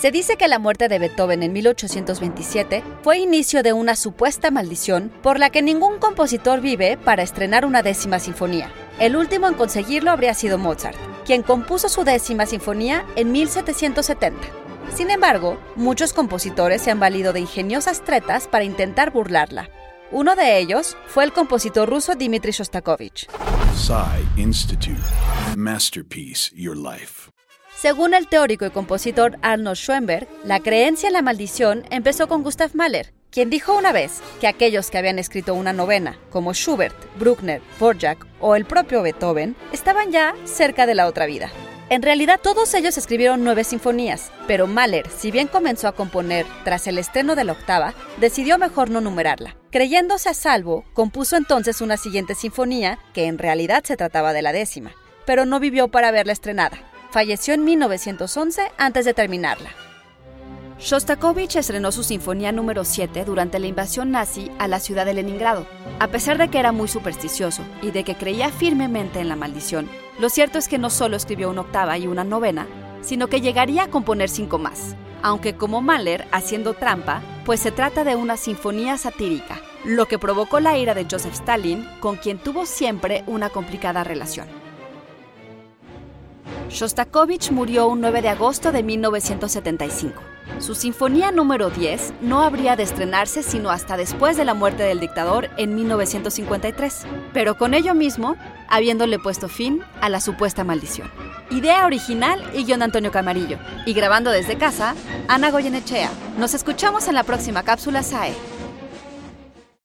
Se dice que la muerte de Beethoven en 1827 fue inicio de una supuesta maldición por la que ningún compositor vive para estrenar una décima sinfonía. El último en conseguirlo habría sido Mozart, quien compuso su décima sinfonía en 1770. Sin embargo, muchos compositores se han valido de ingeniosas tretas para intentar burlarla. Uno de ellos fue el compositor ruso Dmitri Shostakovich. Institute. Masterpiece Your Life. Según el teórico y compositor Arnold Schoenberg, la creencia en la maldición empezó con Gustav Mahler, quien dijo una vez que aquellos que habían escrito una novena, como Schubert, Bruckner, Dvorak o el propio Beethoven, estaban ya cerca de la otra vida. En realidad todos ellos escribieron nueve sinfonías, pero Mahler, si bien comenzó a componer tras el estreno de la octava, decidió mejor no numerarla. Creyéndose a salvo, compuso entonces una siguiente sinfonía, que en realidad se trataba de la décima, pero no vivió para verla estrenada. Falleció en 1911 antes de terminarla. Shostakovich estrenó su Sinfonía número 7 durante la invasión nazi a la ciudad de Leningrado. A pesar de que era muy supersticioso y de que creía firmemente en la maldición, lo cierto es que no solo escribió una octava y una novena, sino que llegaría a componer cinco más, aunque como Mahler haciendo trampa, pues se trata de una sinfonía satírica, lo que provocó la ira de Joseph Stalin, con quien tuvo siempre una complicada relación. Shostakovich murió un 9 de agosto de 1975. Su sinfonía número 10 no habría de estrenarse sino hasta después de la muerte del dictador en 1953, pero con ello mismo, habiéndole puesto fin a la supuesta maldición. Idea original y guion Antonio Camarillo. Y grabando desde casa, Ana Goyenechea. Nos escuchamos en la próxima cápsula SAE.